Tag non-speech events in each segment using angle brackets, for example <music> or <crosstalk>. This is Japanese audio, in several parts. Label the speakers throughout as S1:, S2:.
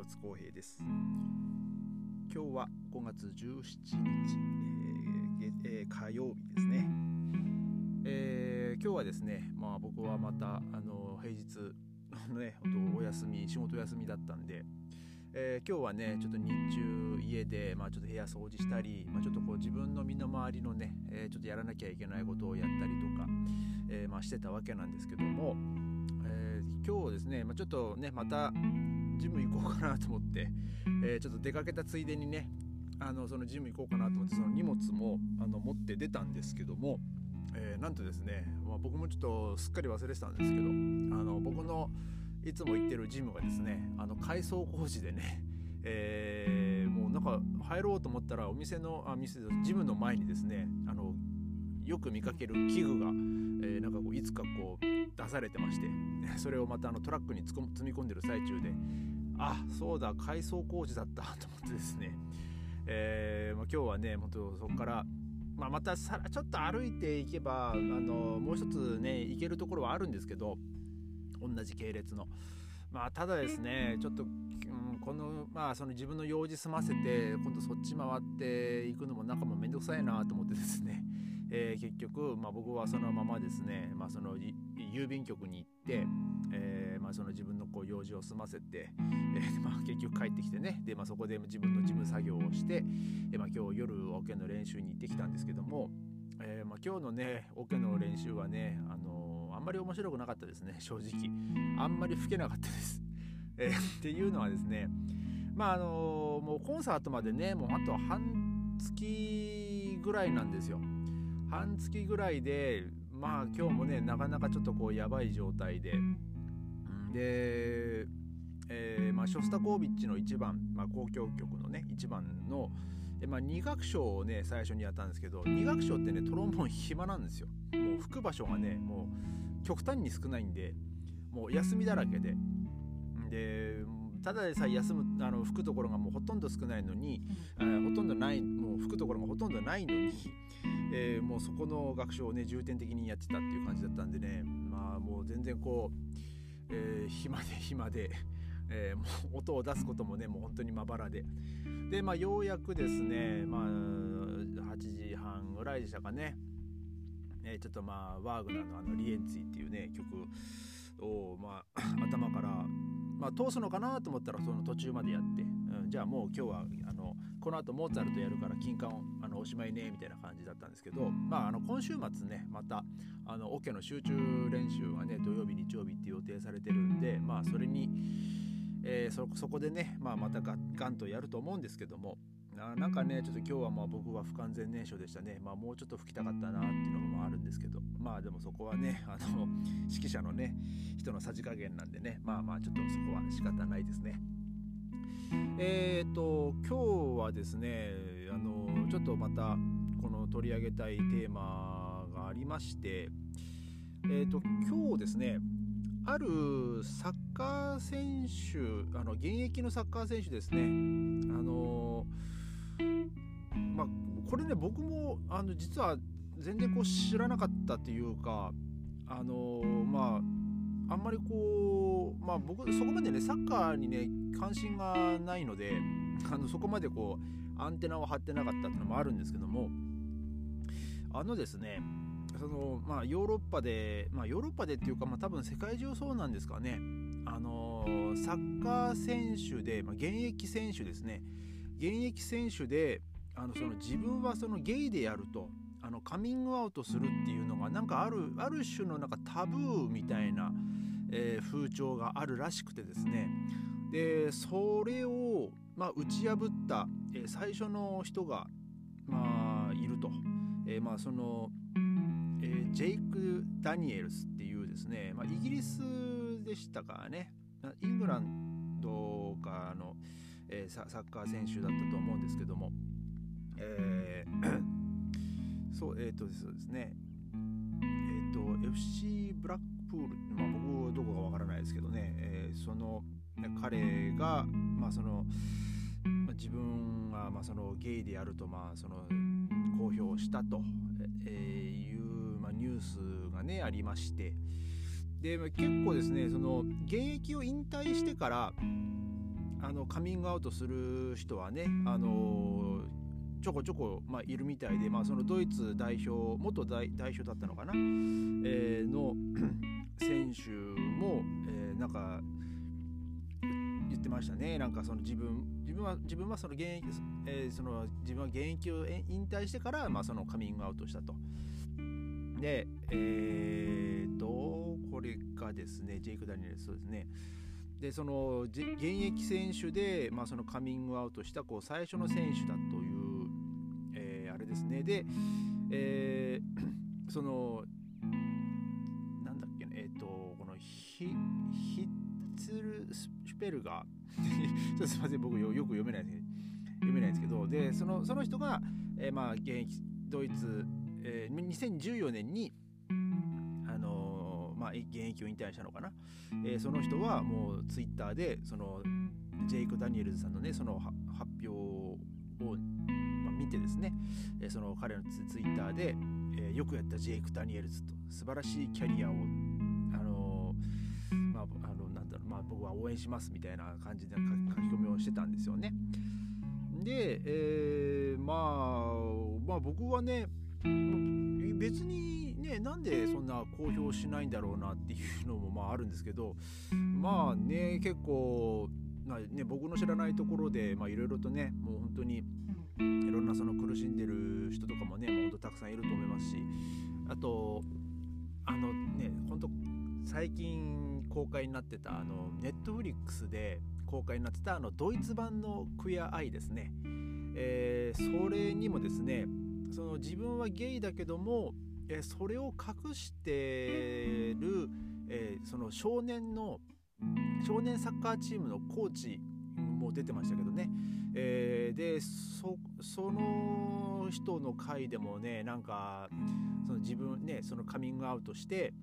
S1: 広津光平です。今日は5月17日、えーえー、火曜日ですね、えー、今日はですねまあ僕はまたあの平日ねお休み仕事休みだったんでえー、今日はねちょっと日中家で、まあ、ちょっと部屋掃除したり、まあ、ちょっとこう自分の身の回りのね、えー、ちょっとやらなきゃいけないことをやったりとか、えー、まあ、してたわけなんですけども、え今日ですね、まあ、ちょっとねまたジム行こうかなと思って、えちょっと出かけたついでにねあのそのジム行こうかなと思ってその荷物もあの持って出たんですけども、えーなんとですね、まあ、僕もちょっとすっかり忘れてたんですけどあの僕のいつも行ってるジムがですねあの改装工事でね、<laughs> えー、もうなんか入ろうと思ったらお店のあ店ジムの前にですねあのよく見かける器具が、えー、なんかこういつかこう出されてましてそれをまたあのトラックに積み込んでる最中であそうだ改装工事だったと思ってですね、えーま、今日はね本当そこからまあ、またさちょっと歩いていけばあのもう一つね行けるところはあるんですけど同じ系列の。まあ、ただですねちょっと、うん、この,、まあその自分の用事済ませて今度そっち回っていくのもなんかもめんどくさいなと思ってですね、<laughs> えー、結局、まあ、僕はそのままですね、まあ、その郵便局に行って、えあ、その自分のこう用事を済ませて、えーまあ、結局帰ってきてね。で、まあ、そこで自分の事務作業をして、えーまあ、今日夜オケの練習に行ってきたんですけども、えーまあ、今日のねオケの練習はねあのあんまり面白くなかったですね。正直。あんまり吹けなかったです、え、っていうのはですねまああのもうコンサートまでねもうあと半月ぐらいなんですよ。半月ぐらいでまあ今日もねなかなかちょっとこうやばい状態でで、えー、まあ、ショスタコービッチの1番、まあ、交響曲のね1番ので、まあ、2楽章をね最初にやったんですけど2楽章ってねトロンボーン暇なんですよ。もう吹く場所がねもう極端に少ないんでもう休みだらけで。でただでさえ休むあの吹くところがもうほとんど少ないのに、うん、ほとんどないもう吹くところがほとんどないのに、えー、もうそこの学習をね重点的にやってたっていう感じだったんでねまあもう全然こう、えー、暇で暇で、えー、もう <laughs> 音を出すこともねもう本当にまばらで。でまあようやくですねまあ8時半ぐらいでしたかね。えー、ちょっとまあワーグナーのあのリエンツィっていうね曲をまあ <coughs> 頭からまあ通すのかなと思ったらその途中までやって、うん、じゃあもう今日はあのこの後モーツァルトやるから金管あのおしまいねみたいな感じだったんですけどまああの今週末ねまたあのオケの集中練習がね土曜日日曜日って予定されてるんでまあそれにえー、そそこでね、まあ、またガンとやると思うんですけどもななんかねちょっと今日はまあ僕は不完全燃焼でしたね、まあ、もうちょっと吹きたかったなっていうのもあるんですけどまあでもそこはねあの指揮者のね人のさじ加減なんでねまあまあちょっとそこは仕方ないですね。えっ、ー、と今日はですねあのちょっとまたこの取り上げたいテーマがありましてえっ、ー、と今日ですねあるサッカー選手あの現役のサッカー選手ですねあのまあこれね僕もあの実は全然こう知らなかったっていうかあのまああんまりこうまあ僕そこまでねサッカーにね関心がないのであのそこまでこうアンテナを張ってなかったっていうのもあるんですけどもあのですねそのまあヨーロッパでまあヨーロッパでっていうかまあ多分世界中そうなんですかね。あのサッカー選手で、まあ、現役選手ですね。現役選手であのその自分はそのゲイでやるとあのカミングアウトするっていうのがなんかあるある種のなんかタブーみたいな、えー、風潮があるらしくてですね。でそれを、まあ、打ち破った、えー、最初の人が、まあ、いると、えー、まあその、えー、ジェイク・ダニエルスっていうですね、まあ、イギリスでしたからね。イングランドかの、えー、サッカー選手だったと思うんですけども、えー、<coughs> そうえっ、ー、とですね。えっ、ー、と FC ブラックプール、まあ、どこかわからないですけどね、えー、その彼が、まあそのまあ、自分が、まあ、そのゲイであると、まあ、その公表したと、えいう、まあ、ニュースがねありまして。で、まあ、結構ですねその現役を引退してからあのカミングアウトする人はねあのちょこちょこ、まあ、いるみたいで、まあ、そのドイツ代表元代表だったのかな、えー、の選手も、えー、なんか言ってましたね。なんかその自分自分は自分はその現役、えー、その自分は現役を引退してから、まあ、そのカミングアウトしたと。でえーとこれがですね。ジェイク・ダニエルそうですね。でその現役選手で、まあ、そのカミングアウトしたこう最初の選手だという、えー、あれですね。で、えー、そのヒッツルシュペルガー。<laughs> すいません僕よく読めないです読めないですけど。でそのその人が、えー、まあ現役ドイツ、えー、2014年にあのまあ、現役を引退したのかな、えー、その人はもうツイッターでそのジェイク・ダニエルズさんのねその発表を、まあ、見てですね、えー、その彼のツイッターで、えー、よくやったジェイク・ダニエルズと。素晴らしいキャリアを援しますみたいな感じで書き込みをしてたんですよね。で、えー、まあまあ僕はね別にねなんでそんな公表しないんだろうなっていうのも <laughs> まああるんですけどまあね結構、まあね、僕の知らないところでいろいろとねもう本当にいろんなその苦しんでる人とかもねもう本当たくさんいると思いますしあとあのね本当最近公開になってたあのネットフリックスで公開になってたあのドイツ版の「クエアアイ」ですね、えー、それにもですねその自分はゲイだけども、えそれを隠してる、えー、その少年の少年サッカーチームのコーチも出てましたけどね、えー、でその人の回でもねなんかその自分ねそのカミングアウトして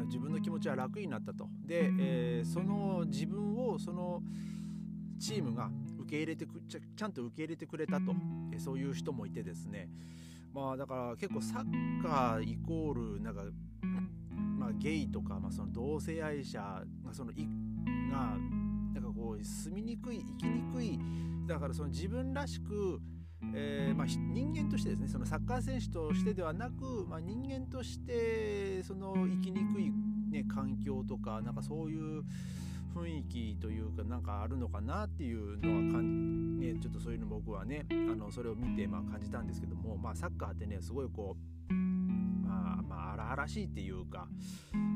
S1: 自分の気持ちは楽になったと。で、えー、その自分をそのチームが受け入れてくちゃちゃんと受け入れてくれたと、えそういう人もいてですね。まあだから結構サッカーイコールなんか、まあ、ゲイとか、まあ、その同性愛者がそのいがなんかこう住みにくい生きにくい。だからその自分らしくえーまあ、人間としてですねそのサッカー選手としてではなく、まあ、人間としてその生きにくい、ね、環境とかなんかそういう雰囲気というかなんかあるのかなっていうのはかん、ね、ちょっとそういうの僕はねあのそれを見てまあ感じたんですけども、まあ、サッカーってねすごいこうまあまあ荒々しいっていうか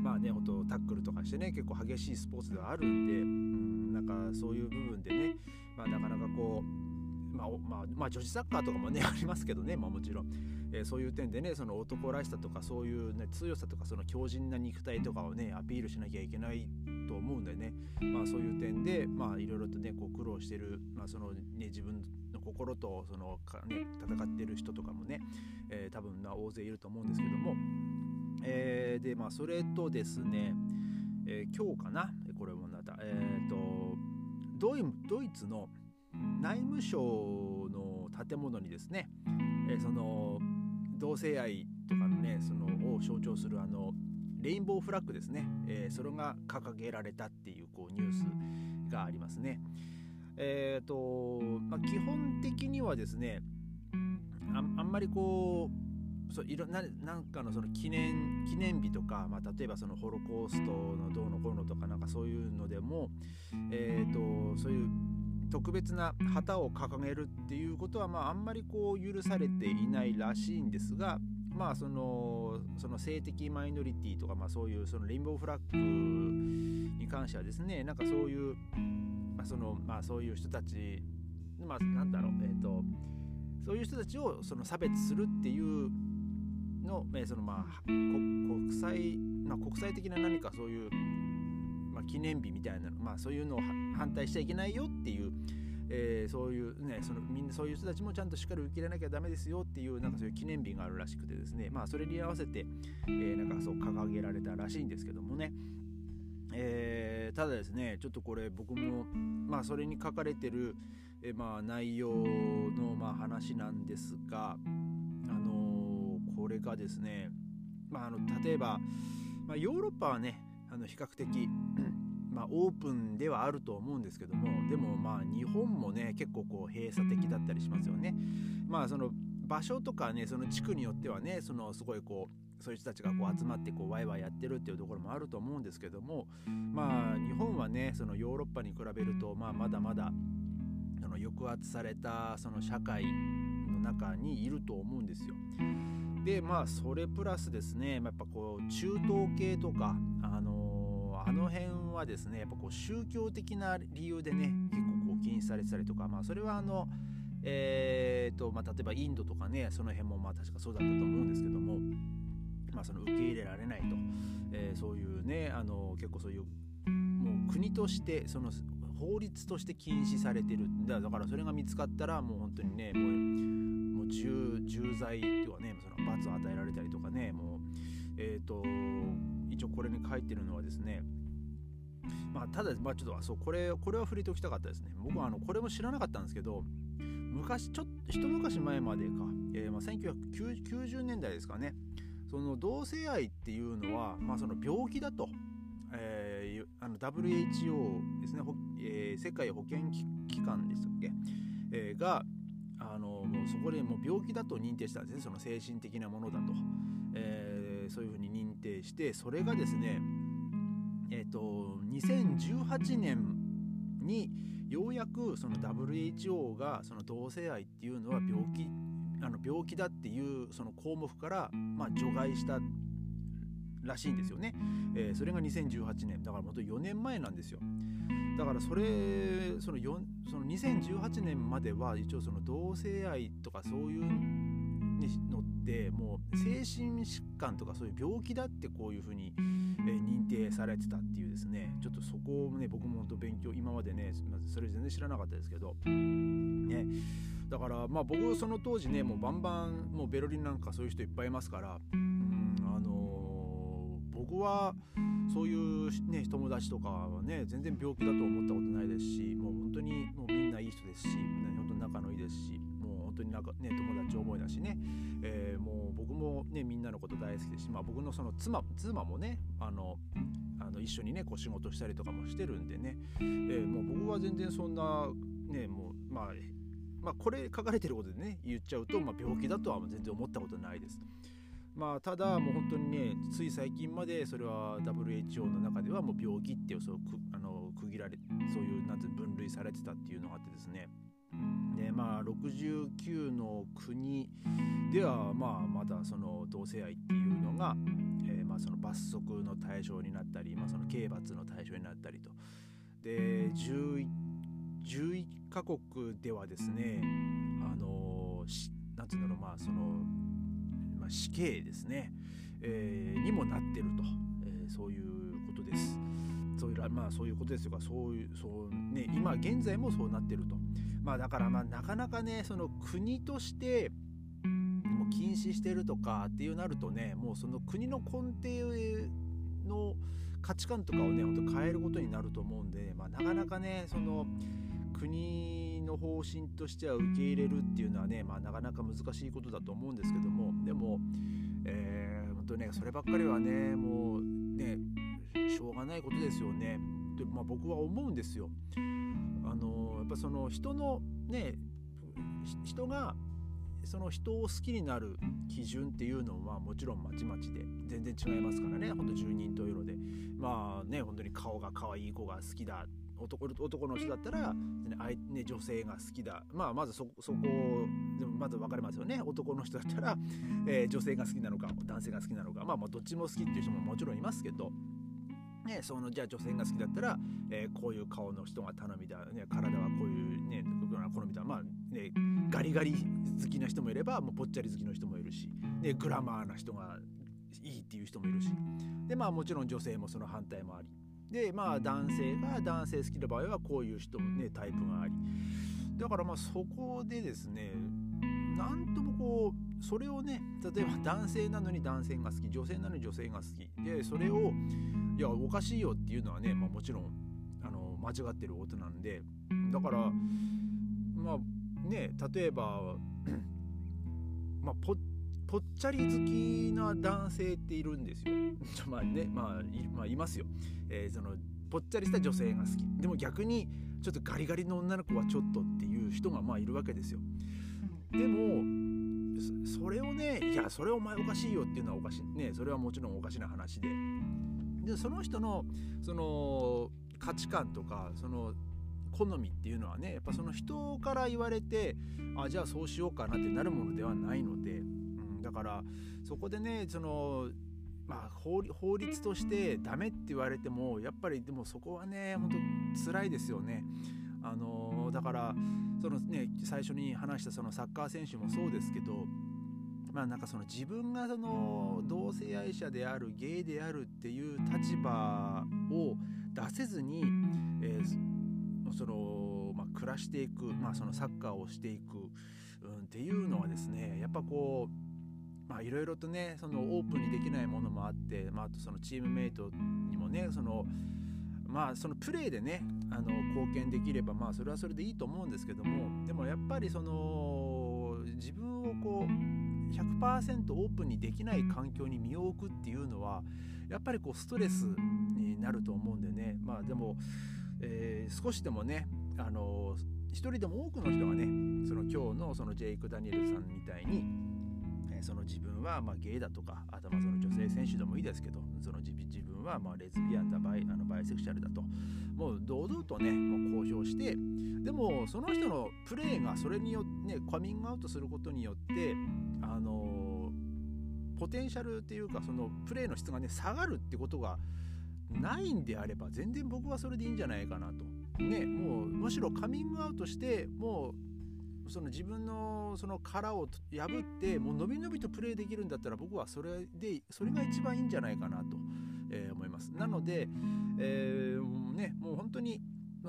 S1: まあねほんとタックルとかしてね結構激しいスポーツではあるんで、うん、なんかそういう部分でね、まあ、なかなかこうまあ、まあ、まあ、女子サッカーとかもね <laughs> ありますけどね、まあ、もちろん、えー、そういう点でねその男らしさとかそういう、ね、強さとかその強靭な肉体とかをねアピールしなきゃいけないと思うんでね、まあ、そういう点でまあいろいろとねこう苦労してる、まあそのね、自分の心とそのか、ね、戦ってる人とかもね、えー、多分な大勢いると思うんですけども、えー、でまあそれとですね、えー、今日かなこれもまた。えっ、ー、とドイドイツの内務省の建物にですね、え、その同性愛とかのねそのを象徴するあのレインボーフラッグですね、えー、それが掲げられたっていうこうニュースがありますね。えーとまあ、基本的にはですねあんまりこうそういろななんかのその記念記念日とか、まあ、例えばそのホロコーストのどうのこうのとかなんかそういうのでも、えーと、そういう特別な旗を掲げるっていうことは、まあ、あんまりこう許されていないらしいんですが、まあそのその性的マイノリティとか、まあ、そういうそのレインボーフラッグに関してはですねなんかそういう、まあそのまあ、そういう人たちまあなんだろうえ、ー、とそういう人たちをその差別するっていうの,、えー、そのまあ国際、まあ、国際的な何かそういう、記念日みたいなのまあそういうのを反対しちゃいけないよっていうえー、そういうねそのみんなそういう人たちもちゃんとしっかり受け入れなきゃダメですよっていうなんかそういう記念日があるらしくてですね。まあそれに合わせて、えー、なんかそう掲げられたらしいんですけどもね、えー、ただですねちょっとこれ僕もまあそれに書かれてる、えー、まあ内容のまあ話なんですがあの、これがですねまああの例えば、まあ、ヨーロッパはねあの比較的 <clears throat> まあ、オープンではあると思うんですけどもでもまあ日本もね結構こう閉鎖的だったりしますよね。まあその場所とかねその地区によってはねそのすごいこうそういう人たちがこう集まってこうワイワイやってるっていうところもあると思うんですけどもまあ日本はねそのヨーロッパに比べると、まあ、まだまだその抑圧されたその社会の中にいると思うんですよ。でまあそれプラスですねやっぱこう中東系とかあのー、あの辺はですねやっぱこう宗教的な理由でね結構こう禁止されてたりとかまあそれはあのえーとまあ、例えばインドとかねその辺もまあ確かそうだったと思うんですけども、まあ、その受け入れられないと、えー、そういうねあの結構そういうもう国としてその法律として禁止されてる。だからそれが見つかったらもう本当にねもうもう重重罪っていうかねその罰を与えられたりとかねもうえっ、ー、と一応これに書いてるのはですねまあ、ただ、まあ、ちょっとそうこれこれは触れておきたかったですね。僕はあのこれも知らなかったんですけど、昔ちょっと一昔前までか、えー、まあ、1990年代ですかね。その同性愛っていうのは、まあ、その病気だと、えー、あの WHO ですね、えー、世界保健機関でしたっけ、えー、があのもうそこでもう病気だと認定したんですね。その精神的なものだと、えー、そういうふうに認定してそれがですねえっ、ー、と2018年にようやくその WHO がその同性愛っていうのは病気あの病気だっていうその項目からまあ除外したらしいんですよね、えー、それが2018年。だから本当4年前なんですよ。だからそれそのその2018年までは一応その同性愛とかそういうのってもう精神疾患とかそういう病気だってこういうふうに、え認定されてたっていうですね。ちょっとそこをね僕も本当勉強今までねそれ全然知らなかったですけど。ね。だからまあ僕その当時ねもうバンバンもうベルリンなんかそういう人いっぱいいますからうんあのー、僕はそういうね友達とかはね全然病気だと思ったことないですしもう本当にもうみんないい人ですし本当になんかね友達思いだしね、えー、もう僕もねみんなのこと大好きですし、まあ、僕のその妻妻もねあのあの一緒にねこう仕事したりとかもしてるんでね、えー、もう僕は全然そんなねもうまあまあ、これ書かれてることでね言っちゃうと、まあ、病気だとは全然思ったことないです。まあ、ただもう本当にねつい最近までそれは WHO の中ではもう病気っていうそうあの区切られそういうなんて分類されてたっていうのがあってですね。でまあ69の国ではまあまだその同性愛っていうのが、えー、まあその罰則の対象になったり、まあ、その刑罰の対象になったりとで 11, 11カ国ではですねあのなんていうんだろうまあその、まあ、死刑ですね、えー、にもなってると、えー、そういうことです。そういうまあそういうことですよそういうそうね今現在もそうなってると。まあだからまあなかなかねその国としてもう禁止してるとかっていうなるとねもうその国の根底の価値観とかをね本当変えることになると思うんで、まあ、なかなかねその国の方針としては受け入れるっていうのはね、まあ、なかなか難しいことだと思うんですけどもでも、えー、本当ねそればっかりはねもうねしょうがないことですよねって、まあ、僕は思うんですよ。っぱその人のね人がその人を好きになる基準っていうのはもちろんまちまちで全然違いますからね。ほんと十人十色で。まあね本当に顔が可愛い子が好きだ。男男の人だったら、ね、女性が好きだ、まあ、まずそそこでもまず分かりますよね。男の人だったら、えー、女性が好きなのか男性が好きなのか、まあ、まあどっちも好きっていう人ももちろんいますけど。ね、そのじゃあ女性が好きだったら、えー、こういう顔の人が頼みだ、ね、体はこういうね好みだまあねガリガリ好きな人もいればもうぽっちゃり好きの人もいるし、ね、グラマーな人がいいっていう人もいるし。でまあもちろん女性もその反対もあり。でまあ男性が男性好きな場合はこういう人ねタイプがあり。だからまあそこでですねなんともこうそれをね例えば男性なのに男性が好き女性なのに女性が好き。でそれをいやおかしいよっていうのはね、まあ、もちろんあの間違ってることなんで。だからまあね例えばまあぽぽっちゃり好きな男性っているんですよ。<laughs> まあね、まあい、まあ、いますよ。えー、そのぽっちゃりした女性が好き。でも逆にちょっとガリガリの女の子はちょっとっていう人がまあいるわけですよ。でもそれをねいやそれお前おかしいよっていうのはおかしいねそれはもちろんおかしな話ででその人のその価値観とかその好みっていうのはねやっぱその人から言われてあじゃあそうしようかなってなるものではないので、うん、だからそこでねそのまあ、法律としてダメって言われてもやっぱりでもそこはね本当辛いですよね。あのだからそのね最初に話したそのサッカー選手もそうですけどまあなんかその自分がその同性愛者であるゲイであるっていう立場を出せずに、えー、その、まあ、暮らしていく、まあ、そのサッカーをしていく、うん、っていうのはですねやっぱこうまあいろいろとねそのオープンにできないものもあって、まあ、あとそのチームメイトにもねそのまあそのプレーでねあの貢献できればまあそれはそれでいいと思うんですけどもでもやっぱりその自分をこう100%オープンにできない環境に身を置くっていうのはやっぱりこうストレスになると思うんでね。まあでも、えー、少しでもねあの一人でも多くの人がねその今日のそのジェイク・ダニエルさんみたいにその自分はまゲイだとかあとまあその女性選手でもいいですけどその自分はまレズビアンだバイあのバイセクシャルだともう堂々とねもう公表してでもその人のプレーがそれによってねカミングアウトすることによってあのポテンシャルっていうかそのプレーの質がね下がるってことがないんであれば全然僕はそれでいいんじゃないかなと。ね、もうむしろカミングアウトしてもうその自分のその殻を破ってもう伸び伸びとプレーできるんだったら僕はそれでそれが一番いいんじゃないかなと、えー、思います。なので、えー、ね、もう本当に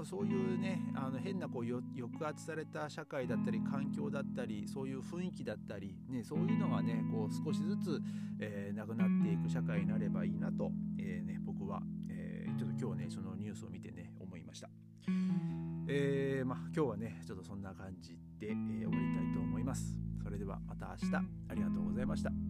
S1: そういうねあの変なこう抑圧された社会だったり環境だったりそういう雰囲気だったり、ね、そういうのがねこう少しずつ、えー、なくなっていく社会になればいいなと、えーね、僕は、えー、ちょっと今日ねそのニュースを見てね思いました。えー、まあ、今日はねちょっとそんな感じで、えー、終わりたいと思います。それではまた明日。ありがとうございました。